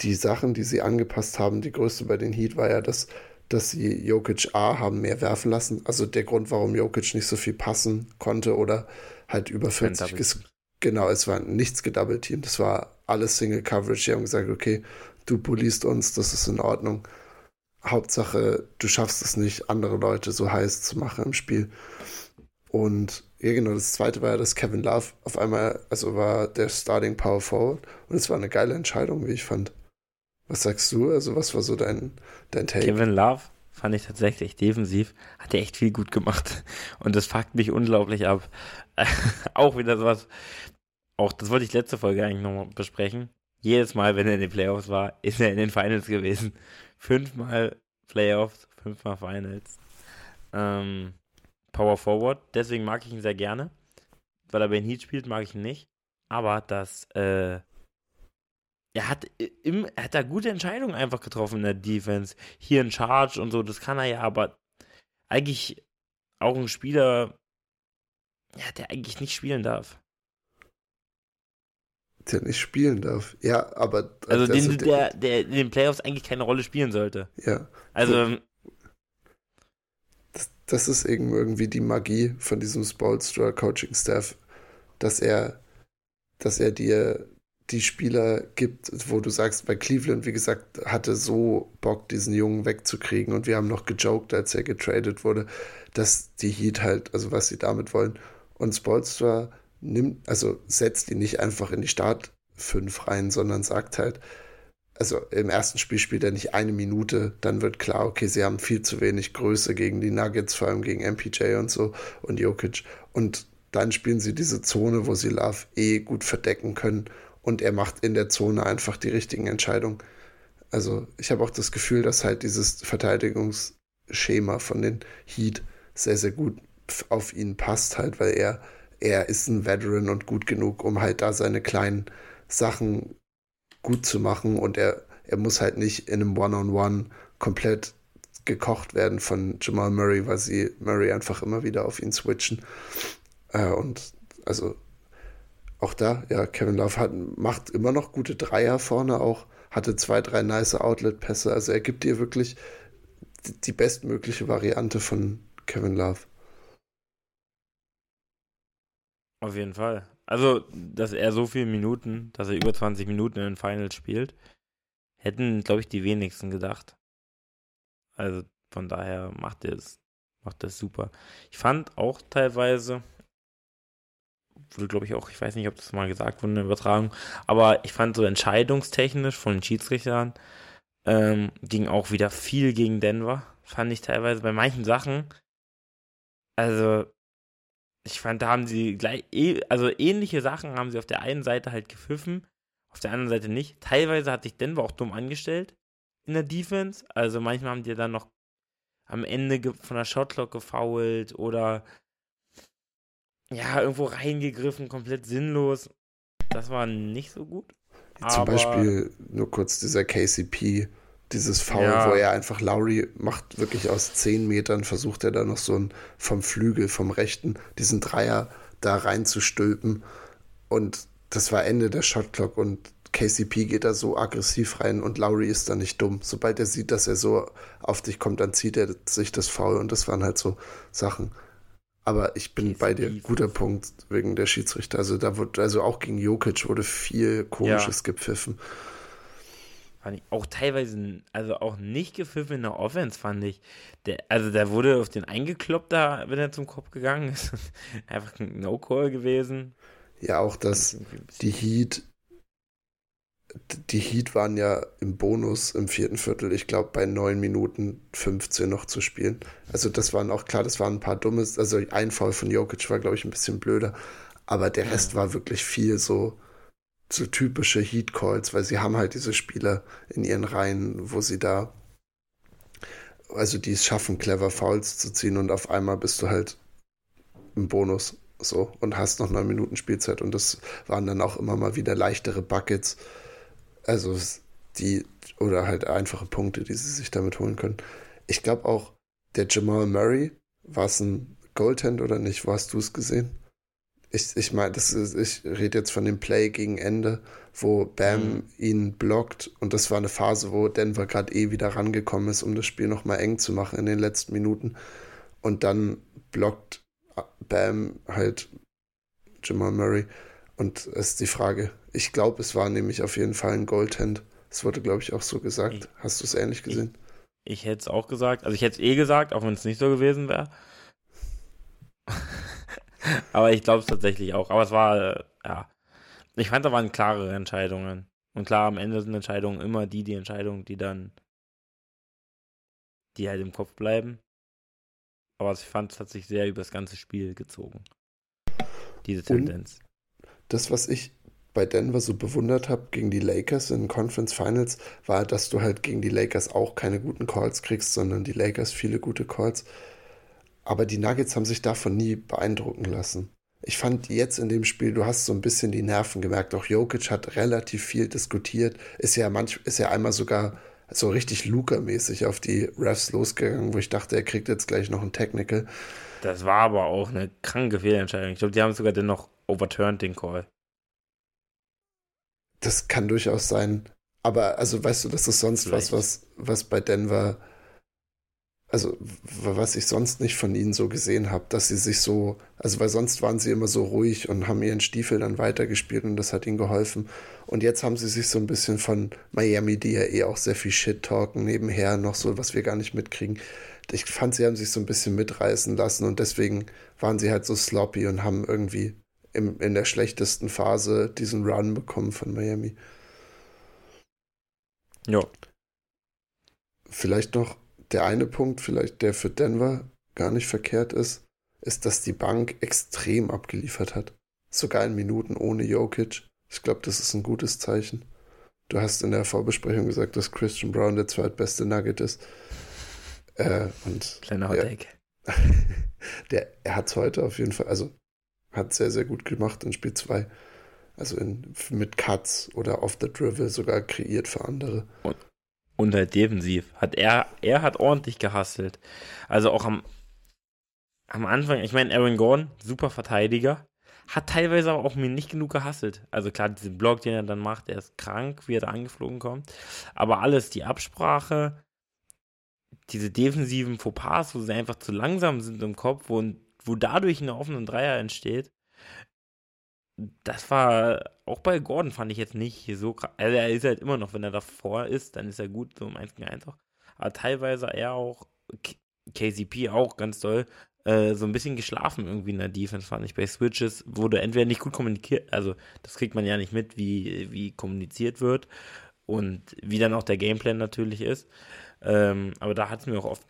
die Sachen, die sie angepasst haben, die größte bei den Heat war ja, dass, dass sie Jokic A haben mehr werfen lassen. Also der Grund, warum Jokic nicht so viel passen konnte oder halt über 40 ges Genau, es war nichts gedouble Team, das war alles Single Coverage. Die haben gesagt, okay, du bulliest uns, das ist in Ordnung. Hauptsache, du schaffst es nicht, andere Leute so heiß zu machen im Spiel. Und ja, genau, das zweite war ja, dass Kevin Love auf einmal, also war der Starting Power Forward. Und es war eine geile Entscheidung, wie ich fand. Was sagst du? Also, was war so dein, dein Take? Kevin Love fand ich tatsächlich defensiv, hat er echt viel gut gemacht. Und das fuckt mich unglaublich ab. auch wieder sowas, auch das wollte ich letzte Folge eigentlich nochmal besprechen. Jedes Mal, wenn er in den Playoffs war, ist er in den Finals gewesen fünfmal Playoffs, fünfmal Finals. Ähm, Power Forward, deswegen mag ich ihn sehr gerne. Weil er bei den Heat spielt, mag ich ihn nicht. Aber das, äh, er hat, im, er hat da gute Entscheidungen einfach getroffen in der Defense. Hier in Charge und so, das kann er ja, aber eigentlich auch ein Spieler, ja, der eigentlich nicht spielen darf der nicht spielen darf. Ja, aber. Also, den, also der, der in den Playoffs eigentlich keine Rolle spielen sollte. Ja. Also. Das, ist irgendwie die Magie von diesem Spolstra Coaching Staff, dass er, dass er dir die Spieler gibt, wo du sagst, bei Cleveland, wie gesagt, hatte so Bock, diesen Jungen wegzukriegen und wir haben noch gejoked, als er getradet wurde, dass die Heat halt, also was sie damit wollen. Und Spolstra nimmt, also setzt ihn nicht einfach in die Start 5 rein, sondern sagt halt, also im ersten Spiel spielt er nicht eine Minute, dann wird klar, okay, sie haben viel zu wenig Größe gegen die Nuggets, vor allem gegen MPJ und so und Jokic. Und dann spielen sie diese Zone, wo sie Love eh gut verdecken können und er macht in der Zone einfach die richtigen Entscheidungen. Also ich habe auch das Gefühl, dass halt dieses Verteidigungsschema von den Heat sehr, sehr gut auf ihn passt, halt, weil er er ist ein Veteran und gut genug, um halt da seine kleinen Sachen gut zu machen und er, er muss halt nicht in einem One-on-One -on -One komplett gekocht werden von Jamal Murray, weil sie Murray einfach immer wieder auf ihn switchen. Äh, und also auch da, ja, Kevin Love hat, macht immer noch gute Dreier vorne auch, hatte zwei, drei nice Outlet-Pässe. Also er gibt dir wirklich die bestmögliche Variante von Kevin Love. Auf jeden Fall. Also, dass er so viele Minuten, dass er über 20 Minuten in den Finals spielt, hätten, glaube ich, die wenigsten gedacht. Also, von daher macht er es macht das super. Ich fand auch teilweise, wurde, glaube ich, auch, ich weiß nicht, ob das mal gesagt wurde in der Übertragung, aber ich fand so entscheidungstechnisch von den Schiedsrichtern ähm, ging auch wieder viel gegen Denver. Fand ich teilweise bei manchen Sachen. Also, ich fand, da haben sie gleich, eh, also ähnliche Sachen haben sie auf der einen Seite halt gepfiffen, auf der anderen Seite nicht. Teilweise hat sich Denver auch dumm angestellt in der Defense. Also manchmal haben die dann noch am Ende von der Shotclock gefoult oder ja, irgendwo reingegriffen, komplett sinnlos. Das war nicht so gut. Zum Beispiel nur kurz dieser KCP dieses Foul, ja. wo er einfach Lowry macht, wirklich aus zehn Metern, versucht er da noch so ein vom Flügel, vom rechten, diesen Dreier da reinzustülpen. Und das war Ende der Shotclock und KCP geht da so aggressiv rein und Lowry ist da nicht dumm. Sobald er sieht, dass er so auf dich kommt, dann zieht er sich das Foul und das waren halt so Sachen. Aber ich bin KCP. bei dir, guter Punkt wegen der Schiedsrichter. Also da wurde, also auch gegen Jokic wurde viel Komisches ja. gepfiffen. Fand ich auch teilweise, also auch nicht gepfiffene Offense, fand ich. Der, also da wurde auf den eingekloppt, da, wenn er zum Kopf gegangen ist. Einfach ein No-Call gewesen. Ja, auch, dass die Heat die Heat waren ja im Bonus im vierten Viertel, ich glaube, bei 9 Minuten 15 noch zu spielen. Also das waren auch klar, das waren ein paar dumme, also ein Foul von Jokic war, glaube ich, ein bisschen blöder, aber der Rest war wirklich viel so, so typische Heat Calls, weil sie haben halt diese Spieler in ihren Reihen, wo sie da, also die es schaffen, clever Fouls zu ziehen und auf einmal bist du halt im Bonus so und hast noch neun Minuten Spielzeit und das waren dann auch immer mal wieder leichtere Buckets also die, oder halt einfache Punkte, die sie sich damit holen können. Ich glaube auch, der Jamal Murray, war es ein Goaltend oder nicht? Wo hast du es gesehen? Ich, ich meine, ich rede jetzt von dem Play gegen Ende, wo Bam mhm. ihn blockt und das war eine Phase, wo Denver gerade eh wieder rangekommen ist, um das Spiel nochmal eng zu machen in den letzten Minuten. Und dann blockt Bam halt Jamal Murray und es ist die Frage, ich glaube, es war nämlich auf jeden Fall ein Goldhand. Es wurde, glaube ich, auch so gesagt. Ich, Hast du es ähnlich gesehen? Ich, ich hätte es auch gesagt. Also ich hätte es eh gesagt, auch wenn es nicht so gewesen wäre. Aber ich glaube es tatsächlich auch. Aber es war, ja. Ich fand, da waren klarere Entscheidungen. Und klar, am Ende sind Entscheidungen immer die, die Entscheidungen, die dann, die halt im Kopf bleiben. Aber ich fand, es hat sich sehr über das ganze Spiel gezogen. Diese Tendenz. Und das, was ich bei Denver so bewundert habe gegen die Lakers in Conference Finals, war, dass du halt gegen die Lakers auch keine guten Calls kriegst, sondern die Lakers viele gute Calls. Aber die Nuggets haben sich davon nie beeindrucken lassen. Ich fand jetzt in dem Spiel, du hast so ein bisschen die Nerven gemerkt. Auch Jokic hat relativ viel diskutiert. Ist ja manch, ist ja einmal sogar so richtig Luca-mäßig auf die Refs losgegangen, wo ich dachte, er kriegt jetzt gleich noch ein Technical. Das war aber auch eine kranke Fehlentscheidung. Ich glaube, die haben sogar den noch overturned, den Call das kann durchaus sein. Aber also weißt du, das ist sonst Vielleicht. was, was, was bei Denver, also was ich sonst nicht von ihnen so gesehen habe, dass sie sich so, also weil sonst waren sie immer so ruhig und haben ihren Stiefel dann weitergespielt und das hat ihnen geholfen. Und jetzt haben sie sich so ein bisschen von Miami, die ja eh auch sehr viel Shit talken, nebenher noch so, was wir gar nicht mitkriegen. Ich fand, sie haben sich so ein bisschen mitreißen lassen und deswegen waren sie halt so sloppy und haben irgendwie im, in der schlechtesten Phase diesen Run bekommen von Miami. Ja. Vielleicht noch der eine Punkt, vielleicht der für Denver gar nicht verkehrt ist, ist, dass die Bank extrem abgeliefert hat. Sogar in Minuten ohne Jokic. Ich glaube, das ist ein gutes Zeichen. Du hast in der Vorbesprechung gesagt, dass Christian Brown der zweitbeste Nugget ist. Äh, und Kleiner Hotdeck. Der, er hat es heute auf jeden Fall, also hat sehr, sehr gut gemacht in Spiel 2. Also in, mit Cuts oder off the Drivel sogar kreiert für andere. Und, und halt defensiv. Hat er, er hat ordentlich gehasselt. Also auch am, am Anfang, ich meine, Aaron Gordon, super Verteidiger, hat teilweise aber auch mir nicht genug gehasselt. Also klar, diesen Block, den er dann macht, der ist krank, wie er da angeflogen kommt. Aber alles, die Absprache, diese defensiven Fauxpas, wo sie einfach zu langsam sind im Kopf, wo wo dadurch eine offene Dreier entsteht, das war auch bei Gordon fand ich jetzt nicht so krass. Also er ist halt immer noch, wenn er davor ist, dann ist er gut, so im 1 gegen 1 auch. Aber teilweise er auch, KCP auch ganz toll, äh, so ein bisschen geschlafen irgendwie in der Defense, fand ich. Bei Switches wurde entweder nicht gut kommuniziert, also das kriegt man ja nicht mit, wie, wie kommuniziert wird und wie dann auch der Gameplan natürlich ist. Ähm, aber da hat es mir auch oft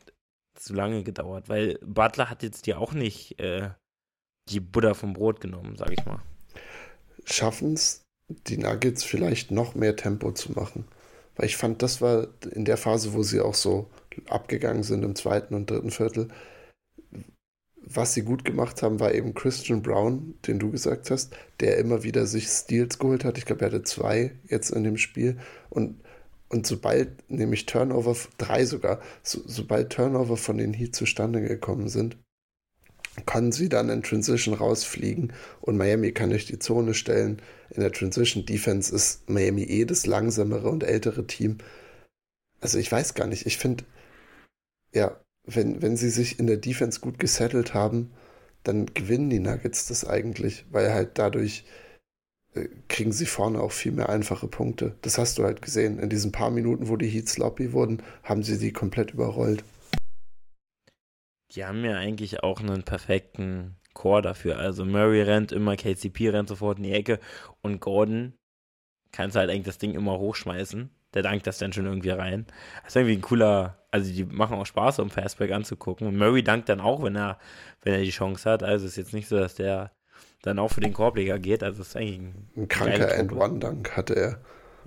zu lange gedauert, weil Butler hat jetzt ja auch nicht äh, die Butter vom Brot genommen, sag ich mal. Schaffen es die Nuggets vielleicht noch mehr Tempo zu machen? Weil ich fand, das war in der Phase, wo sie auch so abgegangen sind im zweiten und dritten Viertel. Was sie gut gemacht haben, war eben Christian Brown, den du gesagt hast, der immer wieder sich Steals geholt hat. Ich glaube, er hatte zwei jetzt in dem Spiel. Und und sobald nämlich Turnover, drei sogar, so, sobald Turnover von den Heat zustande gekommen sind, können sie dann in Transition rausfliegen und Miami kann durch die Zone stellen. In der Transition Defense ist Miami eh das langsamere und ältere Team. Also ich weiß gar nicht, ich finde, ja, wenn, wenn sie sich in der Defense gut gesettelt haben, dann gewinnen die Nuggets das eigentlich, weil halt dadurch äh, kriegen sie vorne auch viel mehr einfache Punkte. Das hast du halt gesehen. In diesen paar Minuten, wo die Heat sloppy wurden, haben sie die komplett überrollt. Die haben ja eigentlich auch einen perfekten Core dafür. Also Murray rennt immer, KCP rennt sofort in die Ecke und Gordon kannst halt eigentlich das Ding immer hochschmeißen. Der dankt das dann schon irgendwie rein. Das ist irgendwie ein cooler, also die machen auch Spaß, um Fastback anzugucken. Und Murray dankt dann auch, wenn er, wenn er die Chance hat. Also ist jetzt nicht so, dass der dann auch für den Korbleger geht. Also ist eigentlich ein, ein kranker End-One-Dank hatte er.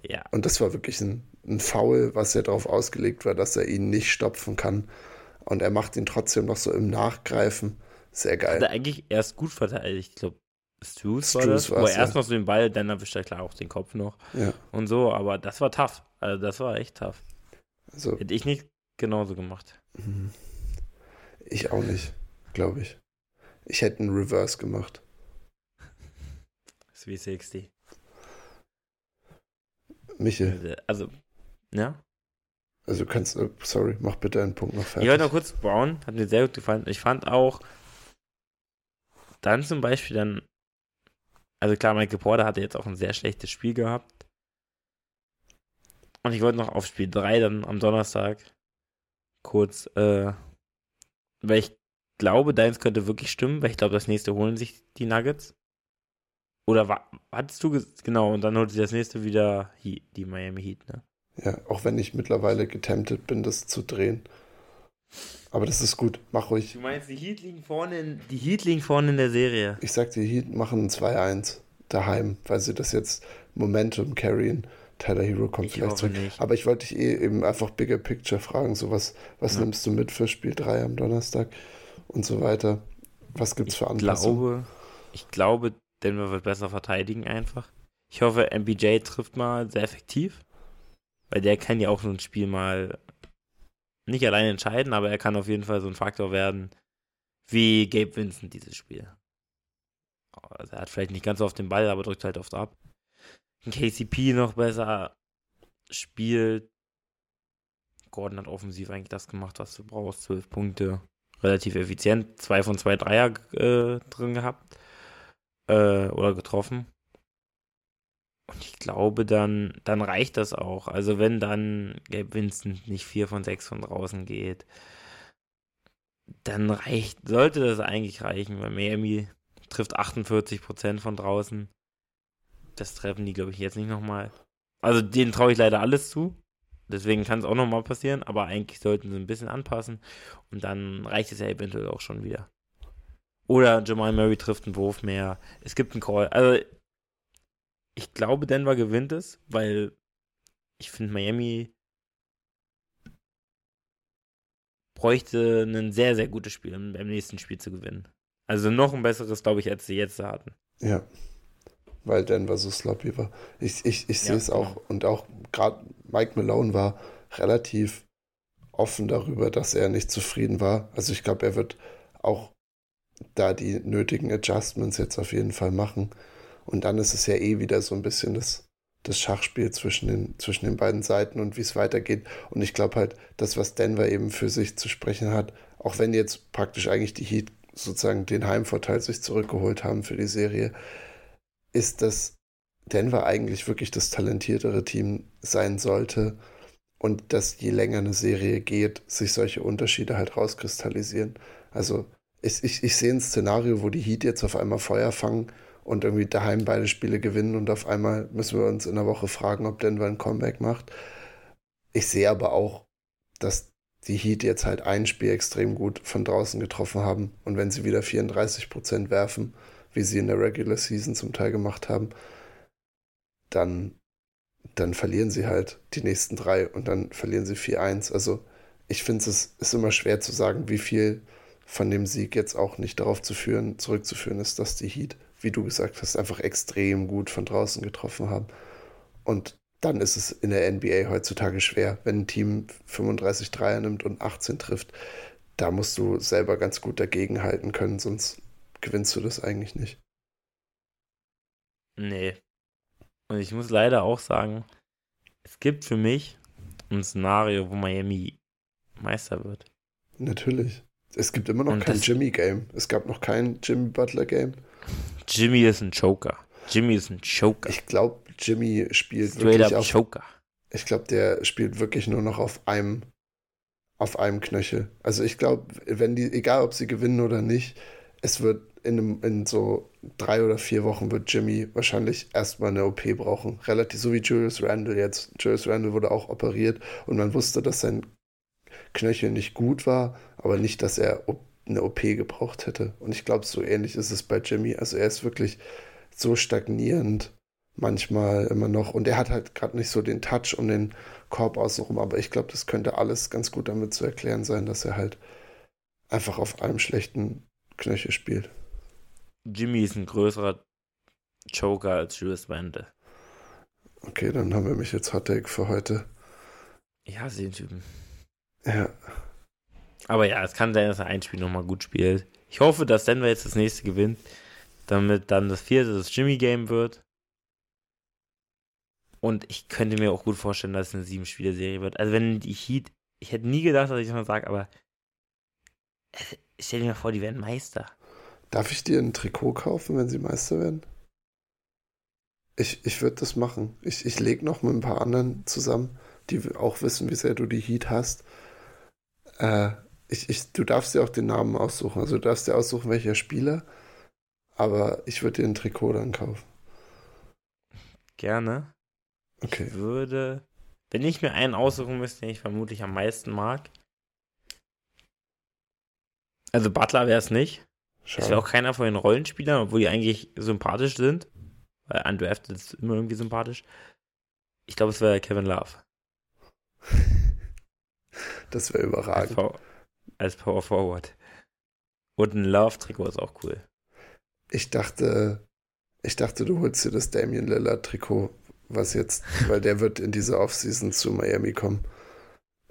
Ja. Und das war wirklich ein, ein Foul, was ja darauf ausgelegt war, dass er ihn nicht stopfen kann. Und er macht ihn trotzdem noch so im Nachgreifen. Sehr geil. Hat er eigentlich erst gut verteidigt. Ich glaube, Struce war das, wo er erst noch so den Ball, dann erwischt er klar auch den Kopf noch. Ja. Und so, aber das war tough. Also das war echt tough. Also, Hätte ich nicht genauso gemacht. mhm. ich auch nicht, glaube ich. Ich hätte einen Reverse gemacht. Das ist wie 60. Michel, Also, ja. Also kannst, äh, sorry, mach bitte einen Punkt noch Ich fertig. wollte noch kurz Brown, hat mir sehr gut gefallen. Ich fand auch dann zum Beispiel dann, also klar, Michael Porter hatte jetzt auch ein sehr schlechtes Spiel gehabt. Und ich wollte noch auf Spiel 3 dann am Donnerstag kurz, äh, weil ich glaube, deins könnte wirklich stimmen, weil ich glaube, das nächste holen sich die Nuggets. Oder wa hattest du, genau, und dann holt sich das nächste wieder die Miami Heat, ne? Ja, auch wenn ich mittlerweile getemptet bin, das zu drehen. Aber das ist gut, mach ruhig. Du meinst, die Heat liegen vorne in, die Heat liegen vorne in der Serie. Ich sag dir, Heat machen ein 2-1 daheim, weil sie das jetzt Momentum carryen. Tyler Hero kommt Ich vielleicht zurück. nicht. Aber ich wollte dich eh eben einfach Bigger Picture fragen. So was, was Ja. nimmst du mit für Spiel 3 am Donnerstag und so weiter? Was gibt's für Ich Anpassungen? glaube, ich glaube, Denver wird besser verteidigen einfach. Ich hoffe, MBJ trifft mal sehr effektiv. Weil der kann ja auch so ein Spiel mal nicht allein entscheiden, aber er kann auf jeden Fall so ein Faktor werden, wie Gabe Vincent dieses Spiel. Also er hat vielleicht nicht ganz so auf den Ball, aber drückt halt oft ab. KCP noch besser spielt. Gordon hat offensiv eigentlich das gemacht, was du brauchst. Zwölf Punkte. Relativ effizient. Zwei von zwei Dreier äh, drin gehabt. Äh, oder getroffen. Und ich glaube, dann, dann reicht das auch. Also wenn dann Gabe Vincent nicht vier von sechs von draußen geht, dann reicht, sollte das eigentlich reichen, weil Miami trifft 48% von draußen. Das treffen die, glaube ich, jetzt nicht nochmal. Also denen traue ich leider alles zu. Deswegen kann es auch nochmal passieren, aber eigentlich sollten sie ein bisschen anpassen und dann reicht es ja eventuell auch schon wieder. Oder Jamal Murray trifft einen Wurf mehr. Es gibt einen Call. Also ich glaube, Denver gewinnt es, weil ich finde, Miami bräuchte ein sehr, sehr gutes Spiel, um beim nächsten Spiel zu gewinnen. Also noch ein besseres, glaube ich, als sie jetzt hatten. Ja, weil Denver so sloppy war. Ich, ich, ich sehe Ja, es auch. genau. Und auch gerade Mike Malone war relativ offen darüber, dass er nicht zufrieden war. Also ich glaube, er wird auch da die nötigen Adjustments jetzt auf jeden Fall machen. Und dann ist es ja eh wieder so ein bisschen das, das Schachspiel zwischen den, zwischen den beiden Seiten und wie es weitergeht. Und ich glaube halt, das, was Denver eben für sich zu sprechen hat, auch wenn jetzt praktisch eigentlich die Heat sozusagen den Heimvorteil sich zurückgeholt haben für die Serie, ist, dass Denver eigentlich wirklich das talentiertere Team sein sollte und dass je länger eine Serie geht, sich solche Unterschiede halt rauskristallisieren. Also ich, ich, ich sehe ein Szenario, wo die Heat jetzt auf einmal Feuer fangen und irgendwie daheim beide Spiele gewinnen und auf einmal müssen wir uns in der Woche fragen, ob Denver ein Comeback macht. Ich sehe aber auch, dass die Heat jetzt halt ein Spiel extrem gut von draußen getroffen haben und wenn sie wieder 34 Prozent werfen, wie sie in der Regular Season zum Teil gemacht haben, dann, dann verlieren sie halt die nächsten drei und dann verlieren sie 4-1. Also ich finde es ist immer schwer zu sagen, wie viel von dem Sieg jetzt auch nicht darauf zu führen, zurückzuführen ist, dass die Heat, wie du gesagt hast, einfach extrem gut von draußen getroffen haben. Und dann ist es in der NBA heutzutage schwer, wenn ein Team 35 Dreier nimmt und 18 trifft. Da musst du selber ganz gut dagegenhalten können, sonst gewinnst du das eigentlich nicht. Nee. Und ich muss leider auch sagen, es gibt für mich ein Szenario, wo Miami Meister wird. Natürlich. Es gibt immer noch Und kein Jimmy-Game. Es gab noch kein Jimmy Butler-Game. Jimmy ist ein Joker. Jimmy ist ein Joker. Ich glaube, Jimmy spielt Straight wirklich up auf, Joker. ich glaube, der spielt wirklich nur noch auf einem, auf einem Knöchel. Also ich glaube, wenn die, egal ob sie gewinnen oder nicht, es wird in, einem, in so drei oder vier Wochen wird Jimmy wahrscheinlich erstmal eine OP brauchen. Relativ so wie Julius Randle jetzt. Julius Randle wurde auch operiert und man wusste, dass sein Knöchel nicht gut war, aber nicht, dass er eine OP gebraucht hätte. Und ich glaube, so ähnlich ist es bei Jimmy. Also er ist wirklich so stagnierend manchmal immer noch. Und er hat halt gerade nicht so den Touch um den Korb außenrum. Aber ich glaube, das könnte alles ganz gut damit zu erklären sein, dass er halt einfach auf einem schlechten Knöchel spielt. Jimmy ist ein größerer Joker als Julius Randle. Okay, dann haben wir mich jetzt Hot Take für heute. Ja, sie den Typen. Ja. Aber ja, es kann sein, dass er ein Spiel nochmal gut spielt. Ich hoffe, dass Denver jetzt das nächste gewinnt, damit dann das vierte das Jimmy-Game wird. Und ich könnte mir auch gut vorstellen, dass es eine sieben-Spiele-Serie wird. Also wenn die Heat, ich hätte nie gedacht, dass ich das mal sage, aber stell dir mal vor, die werden Meister. Darf ich dir ein Trikot kaufen, wenn sie Meister werden? Ich, ich würde das machen. Ich, ich lege noch mit ein paar anderen zusammen, die auch wissen, wie sehr du die Heat hast. Äh, ich, ich, du darfst dir auch den Namen aussuchen. Also du darfst dir aussuchen, welcher Spieler. Aber ich würde dir ein Trikot dann kaufen. Gerne. Okay. Ich würde, wenn ich mir einen aussuchen müsste, den ich vermutlich am meisten mag. Also Butler wäre es nicht. Schade. Das wäre auch keiner von den Rollenspielern, obwohl die eigentlich sympathisch sind. Weil undrafted ist immer irgendwie sympathisch. Ich glaube, es wäre Kevin Love. das wäre überragend. Als Power, Forward. Und ein Love-Trikot ist auch cool. Ich dachte, ich dachte, du holst dir das Damian Lillard-Trikot, was jetzt, weil der wird in dieser Offseason zu Miami kommen.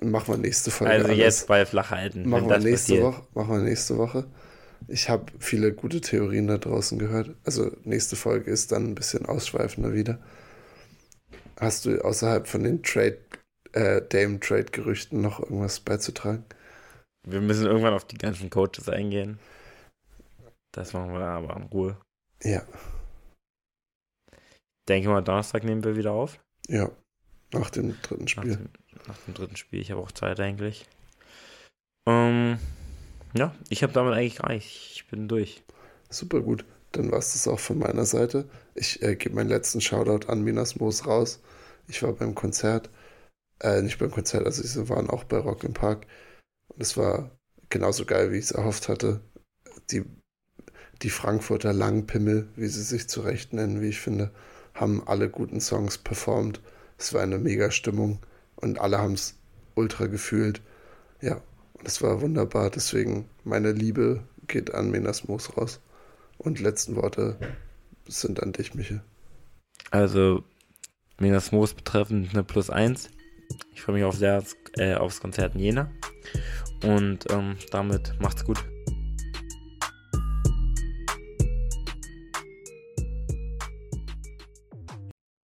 Machen wir nächste Folge. Also alles. jetzt bei flach halten. Machen wir nächste Woche. Machen wir nächste Woche. Ich habe viele gute Theorien da draußen gehört. Also nächste Folge ist dann ein bisschen ausschweifender wieder. Hast du außerhalb von den Trade, äh, Dame-Trade-Gerüchten noch irgendwas beizutragen? Wir müssen irgendwann auf die ganzen Coaches eingehen. Das machen wir aber in Ruhe. Ja. Denke mal, Donnerstag nehmen wir wieder auf. Ja. Nach dem dritten Spiel. Nach dem, nach dem dritten Spiel. Ich habe auch Zeit eigentlich. Ähm. Ja, ich habe damit eigentlich gar nicht. Ich bin durch. Super gut. Dann war es das auch von meiner Seite. Ich äh, gebe meinen letzten Shoutout an Minas Moos raus. Ich war beim Konzert. Äh, nicht beim Konzert, also sie waren auch bei Rock im Park. Und es war genauso geil, wie ich es erhofft hatte. Die, die Frankfurter Langpimmel, wie sie sich zurecht nennen, wie ich finde, haben alle guten Songs performt. Es war eine mega Stimmung und alle haben es ultra gefühlt. Ja, das war wunderbar. Deswegen meine Liebe geht an Menas Moos raus. Und letzten Worte sind an dich, Michel. Also, Menas Moos betreffend eine Plus 1. Ich freue mich auf sehr, äh, aufs Konzert in Jena. Und ähm, damit macht's gut.